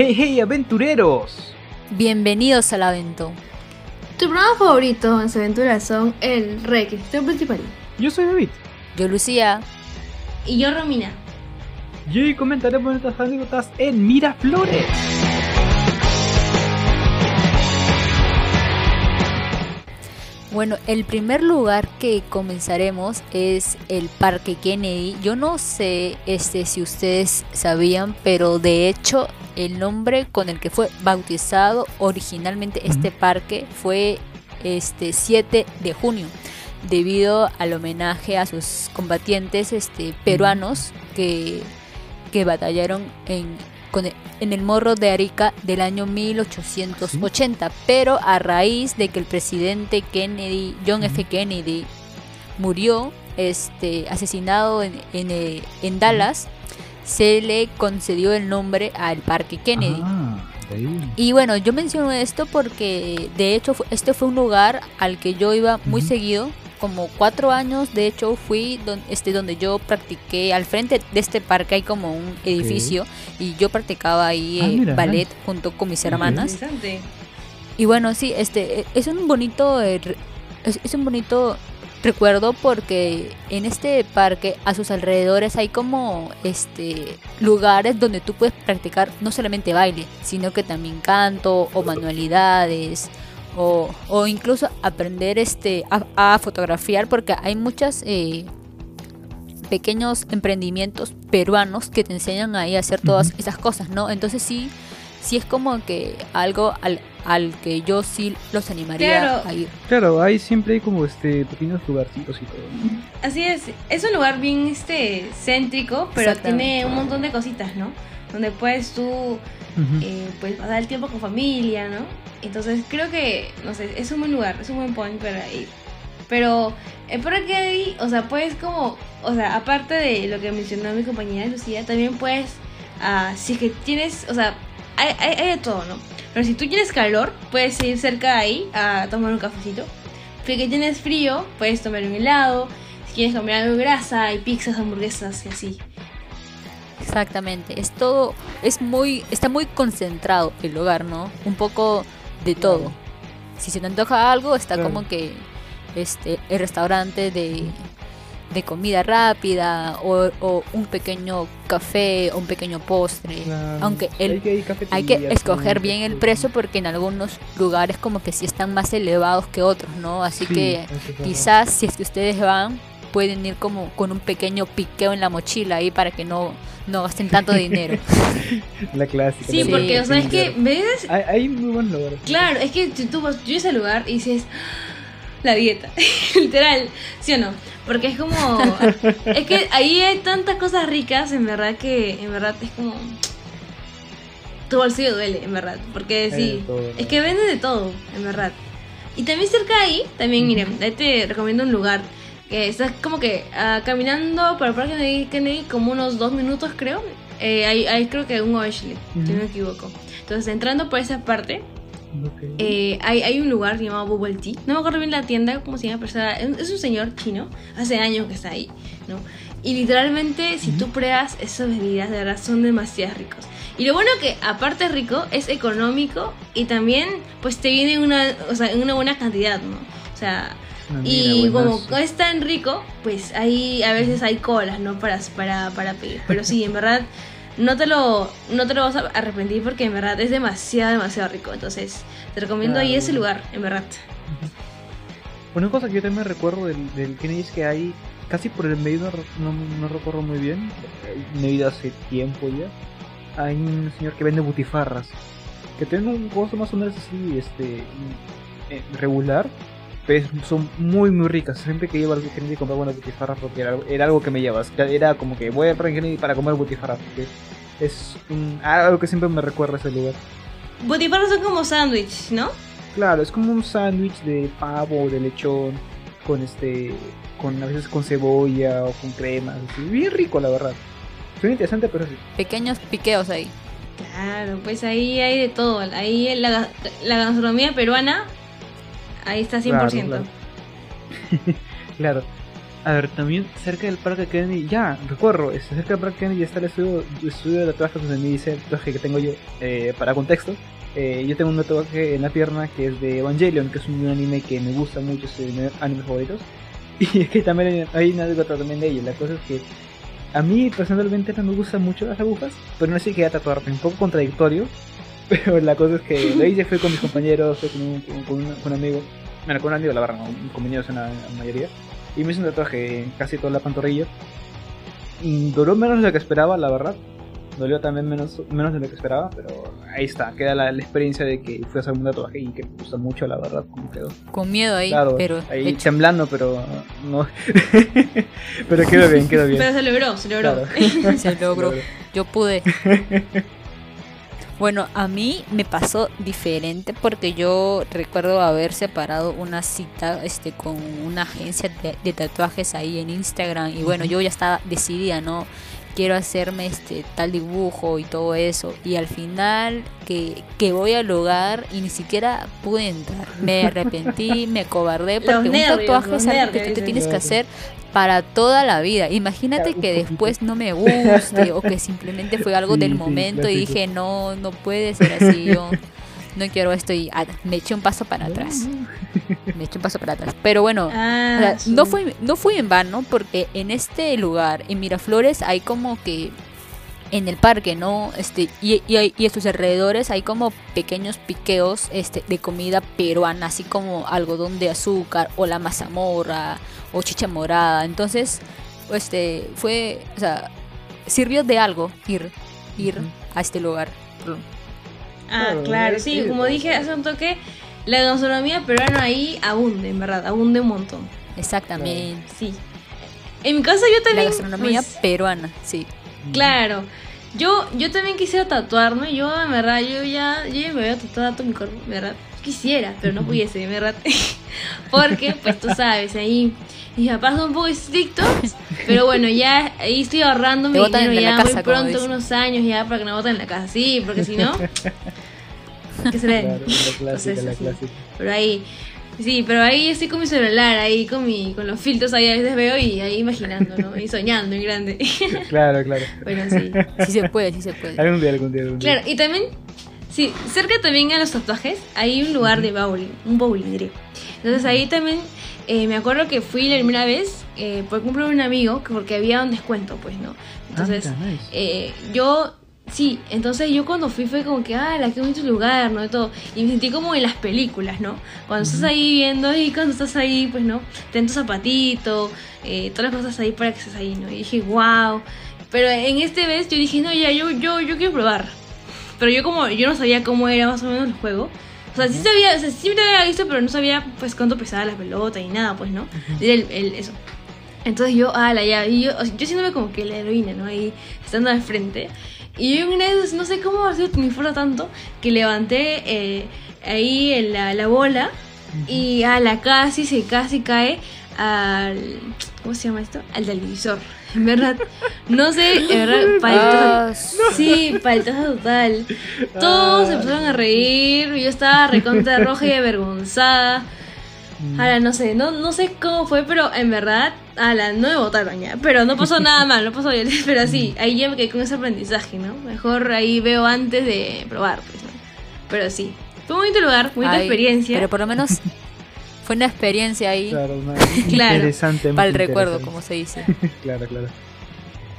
Hey, hey, aventureros. Bienvenidos al Avento. Tu programa favorito en su aventura son el Rey, el principal. Yo soy David. Yo Lucía. Y yo Romina. Y hoy comentaremos nuestras anécdotas en Miraflores. Bueno, el primer lugar que comenzaremos es el Parque Kennedy. Yo no sé este si ustedes sabían, pero de hecho el nombre con el que fue bautizado originalmente este parque fue este 7 de junio, debido al homenaje a sus combatientes este peruanos que que batallaron en en el Morro de Arica del año 1880, pero a raíz de que el presidente Kennedy, John F. Kennedy, murió este, asesinado en, eh, en, Dallas, se le concedió el nombre al Parque Kennedy. Ah, y bueno, yo menciono esto porque de hecho este fue un lugar al que yo iba muy seguido como cuatro años, de hecho, fui donde, este, donde yo practiqué, al frente de este parque hay como un edificio y yo practicaba ahí ah, eh, ballet junto con mis hermanas. Y bueno, sí, este, es un bonito, eh, es, un bonito recuerdo porque en este parque a sus alrededores hay como este lugares donde tú puedes practicar no solamente baile, sino que también canto o manualidades o, incluso aprender este a, fotografiar porque hay muchos eh, pequeños emprendimientos peruanos que te enseñan ahí a hacer todas esas cosas, ¿no? Entonces sí, sí es como que algo al, al que yo sí los animaría a ir. Claro, hay siempre hay como este pequeños lugarcitos y todo. Así es, es un lugar bien este céntrico, pero tiene un montón de cositas, ¿no? Donde puedes tú eh, pues pasar el tiempo con familia, ¿no? Entonces creo que, no sé, es un buen lugar, es un buen point para ir. Pero el que hay, o sea, puedes como, o sea, aparte de lo que mencionó mi compañera Lucía, también puedes, uh, si es que tienes, o sea, hay, hay, de todo, ¿no? Pero si tú tienes calor, puedes ir cerca de ahí a tomar un cafecito. Si que tienes frío, puedes tomar un helado. Si quieres comer algo de grasa, hay pizzas, hamburguesas y así. Exactamente, es todo, es muy, está muy concentrado el lugar, ¿no? Un poco de todo. Si se te antoja algo, está como que este el restaurante de, de comida rápida o, un pequeño café o un pequeño postre. Aunque el, hay que, escoger bien el precio porque en algunos lugares como que sí están más elevados que otros, ¿no? Así que quizás si es que ustedes van pueden ir como con un pequeño piqueo en la mochila ahí para que no, no gasten tanto dinero. la clásica. Sí, porque, o sea, es que, ¿ves? Hay, muy buen lugar. Claro, es que tú vas, yo ese lugar y dices, la dieta, literal, ¿sí o no? Porque es como, es que ahí hay tantas cosas ricas, en verdad que, en verdad es como, tu bolsillo duele, en verdad, porque sí, es que vende de todo, en verdad. Y también cerca de ahí, también, miren, ahí te recomiendo un lugar que estás como que uh, caminando por el parque de Kennedy como unos dos minutos creo. Eh, hay, creo que un Ashley, si no me equivoco. Entonces entrando por esa parte, eh, hay, hay, un lugar llamado Bubble Tea. No me acuerdo bien la tienda, cómo se llama, pero es un señor chino. Hace años que está ahí, ¿no? Y literalmente, si tú pruebas esas bebidas, de verdad son demasiado ricos. Y lo bueno que, aparte rico, es económico y también, pues te viene una, o sea, en una buena cantidad, ¿no? O sea, y como es tan rico, pues ahí a veces hay colas, ¿no? Para, para, para pedir. Pero sí, en verdad, no te, lo, no te lo vas a arrepentir porque en verdad es demasiado, demasiado rico. Entonces, te recomiendo ahí ese lugar, en verdad. Una cosa que yo también recuerdo del, del Kennedy es que hay, casi por el medio, no, no, recuerdo muy bien, me hace tiempo ya, hay un señor que vende butifarras, que tiene un costo más o menos así, este, eh, regular, son muy muy ricas. Siempre que iba al Kennedy compraba una butifarras porque era, algo que me llevas. Era como que voy al Kennedy para comer butifarras porque es algo que siempre me recuerda ese lugar. Butifarras son como sándwich, ¿no? Claro, es como un sándwich de pavo o de lechón con este con a veces con cebolla o con crema, bien rico la verdad. Suena interesante, pero sí. Pequeños piqueos ahí. Claro, pues ahí hay de todo. Ahí la, la gastronomía peruana Ahí está 100%. Claro. A ver, también cerca del Parque Kennedy, ya, recuerdo, cerca del Parque Kennedy está el estudio, el estudio de tatuajes donde me dice el tatuaje que tengo yo, eh, para contexto. Eh, yo tengo un tatuaje en la pierna que es de Evangelion, que es un anime que me gusta mucho, es de mis animes favoritos. Y es que también hay una anécdota también de ello. La cosa es que a mí personalmente no me gustan mucho las agujas, pero no sé qué tatuarme, un poco contradictorio. Pero la cosa es que lo hice, fue con mis compañeros, fue con un, con un, con un amigo, bueno, con un amigo, la verdad, no, con compañeros en la, en la mayoría. Y me hice un tatuaje en casi toda la pantorrilla. Y duró menos de lo que esperaba, la verdad. Dolió también menos, menos de lo que esperaba, pero ahí está. Queda la, la experiencia de que fui a hacer un tatuaje y que me gusta mucho, la verdad, cómo quedó. Con miedo ahí, Claro, pero ahí hecho. temblando, pero no. pero quedó bien, quedó bien. Pero se logró, se logró. Claro. se logró. Yo pude. Bueno, a mí me pasó diferente porque yo recuerdo haber separado una cita este, con una agencia de, de tatuajes ahí en Instagram y bueno, yo ya estaba decidida, ¿no? Quiero hacerme este tal dibujo y todo eso y al final que, que voy al lugar y ni siquiera pude entrar. Me arrepentí, me cobardé porque un nervios, tatuaje es algo que tú te tienes que hacer para toda la vida. Imagínate que después no me guste o que simplemente fue algo Sí, del sí, momento y dije, no, no puede ser así, yo no quiero esto y ah, me eché un paso para atrás. Me eché un paso para atrás. Pero bueno, o Ah, sea, sí. no fui, no fui en vano porque en este lugar, en Miraflores, hay como que en el parque, ¿no? Este, y, y, hay- y a sus alrededores hay como pequeños piqueos este, de comida peruana, así como algodón de azúcar o la mazamorra o chicha morada. Entonces, este, fue, o sea, sirvió de algo ir, ir a este lugar. Ah, Claro, sí, como dije hace un toque, la gastronomía peruana ahí abunde, en verdad, abunde un montón. Exactamente. Sí. En mi caso yo La también... gastronomía pues, peruana, sí. Claro. Yo, yo también quisiera tatuarme, yo en verdad, yo ya, yo ya me voy a tatuar todo mi cuerpo, en verdad. Quisiera, pero no pudiese, en verdad. Porque, pues tú sabes, ahí mis papás son un poco estrictos, pero bueno, ya ahí estoy ahorrando mi dinero la ya casa, muy pronto, unos años ya, para que no boten en la casa. Sí, porque si no, ¿qué se ven? Claro, la clásica, Entonces, la clásica. Pero ahí, sí, pero ahí estoy con mi celular, ahí con mi, con los filtros ahí a veces veo y ahí imaginando, ¿no? Y soñando en grande. Claro, claro. bueno, sí. Sí se puede, sí se puede. Algún día, algún día, algún día. Claro, y también, sí, cerca también a los tatuajes hay un lugar de bowling, un bowling diré. Entonces ahí también eh, me acuerdo que fui la primera vez eh, por cumpleaños de un amigo, que porque había un descuento, pues, ¿no? Entonces, Ah, nice. eh, yo, sí, entonces yo cuando fui fue como que, ah, la que bonito lugar, ¿no? Y todo. Y me sentí como en las películas, ¿no? Cuando estás ahí viendo y cuando estás ahí, pues, ¿no? Ten tu zapatito, eh, todas las cosas ahí para que estés ahí, ¿no? Y dije, wow. Pero en este vez yo dije, no, ya, yo, yo, yo quiero probar. Pero yo como, yo no sabía cómo era más o menos el juego. O sea, sí sabía, o sea, sí me había visto, pero no sabía pues cuánto pesaba la pelota y nada, pues, ¿no? Era el, el- eso. Entonces yo, ala, ya, y yo, yo siéndome como que la heroína, ¿no? Ahí, estando al frente. Y yo una vez, no sé cómo ha sido mi fuerza tanto, que levanté eh, ahí en la, la bola y ala, casi, se casi cae al... ¿Cómo se llama esto? Al televisor. En verdad, no sé, en verdad, Ah, Sí, paltaza total. Todos se empezaron a reír, yo estaba recontra roja y avergonzada. Ahora no sé, no, no sé cómo fue, pero en verdad, ala, no me botaron ya. Pero no pasó nada mal, no pasó bien. Pero sí, ahí ya me quedé con ese aprendizaje, ¿no? Mejor ahí veo antes de probar, pues, ¿no? Pero sí, fue un bonito lugar, bonita ay, experiencia. Pero por lo menos fue una experiencia ahí Claro, una- Claro. interesante. para el recuerdo, como se dice. Claro, claro.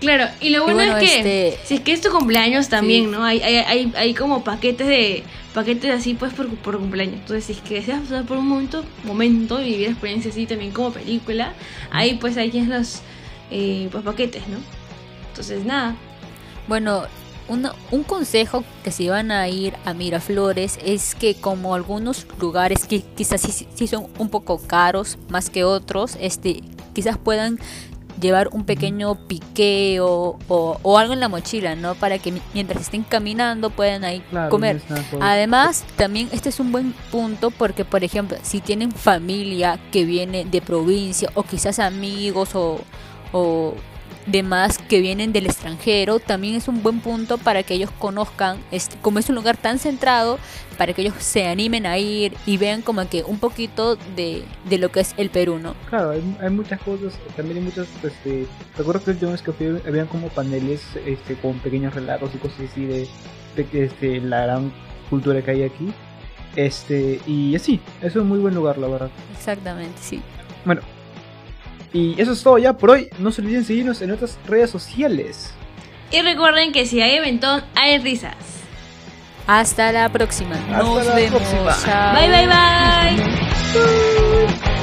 Claro, y lo bueno, bueno, es que este- si es que es tu cumpleaños también, Sí. ¿no? Hay, hay, hay, hay como paquetes de paquetes así pues por, por cumpleaños. Entonces, si es que deseas pasar por un momento, momento y vivir experiencia así también como película, ahí pues hay quienes los eh, pues paquetes, ¿no? Entonces, nada. Bueno, una- un consejo que si van a ir a Miraflores es que como algunos lugares que quizás sí, sí son un poco caros más que otros, este, quizás puedan llevar un pequeño piqueo o, o algo en la mochila, ¿no? Para que mi- mientras estén caminando puedan ahí Claro, comer. Además, también este es un buen punto porque, por ejemplo, si tienen familia que viene de provincia o quizás amigos o, o demás que vienen del extranjero, también es un buen punto para que ellos conozcan, este, como es un lugar tan centrado, para que ellos se animen a ir y vean como que un poquito de, de lo que es el Perú, ¿no? Claro, hay, hay muchas cosas, también hay muchas, este, recuerdo que vez que habían como paneles este, con pequeños relatos y cosas así de, de este, la gran cultura que hay aquí. Este, y así, es un muy buen lugar, la verdad. Exactamente, sí. Bueno, y eso es todo ya por hoy. No se olviden seguirnos en nuestras redes sociales. Y recuerden que si hay eventón, hay risas. Hasta la próxima. Hasta Nos la vemos. próxima. Chao. Bye, bye, bye. Bye.